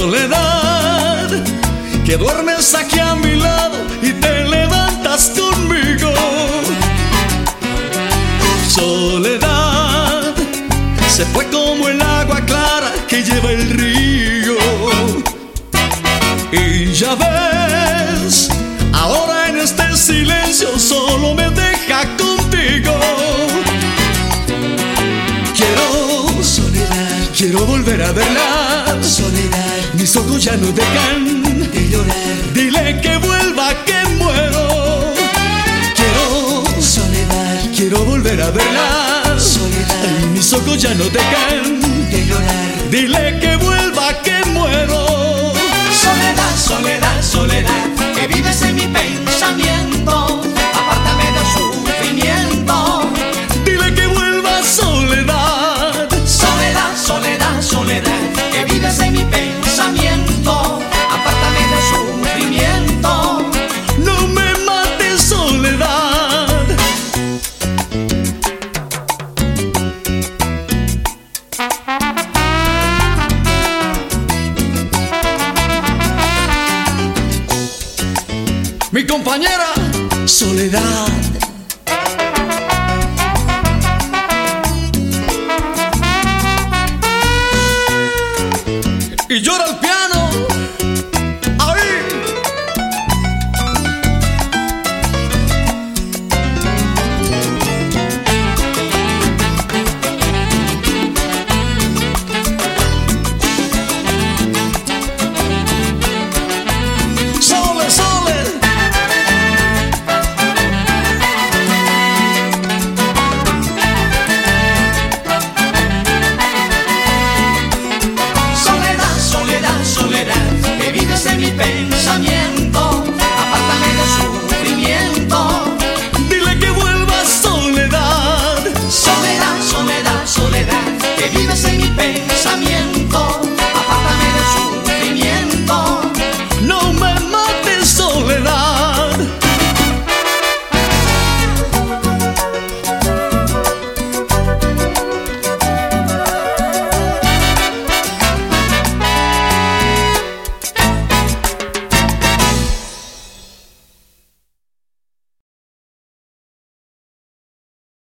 Soledad, que duermes aquí a mi lado y te levantas conmigo. Soledad, se fue como el agua clara que lleva el río. Y ya ves, ahora en este silencio solo me quiero volver a verla. Soledad, mis ojos ya no dejan de llorar. Dile que vuelva, que muero. Quiero soledad, quiero volver a verla. Soledad, mis ojos ya no dejan de llorar. Dile que vuelva, que muero. Soledad, soledad, soledad, mi compañera Soledad. Y llora el piano.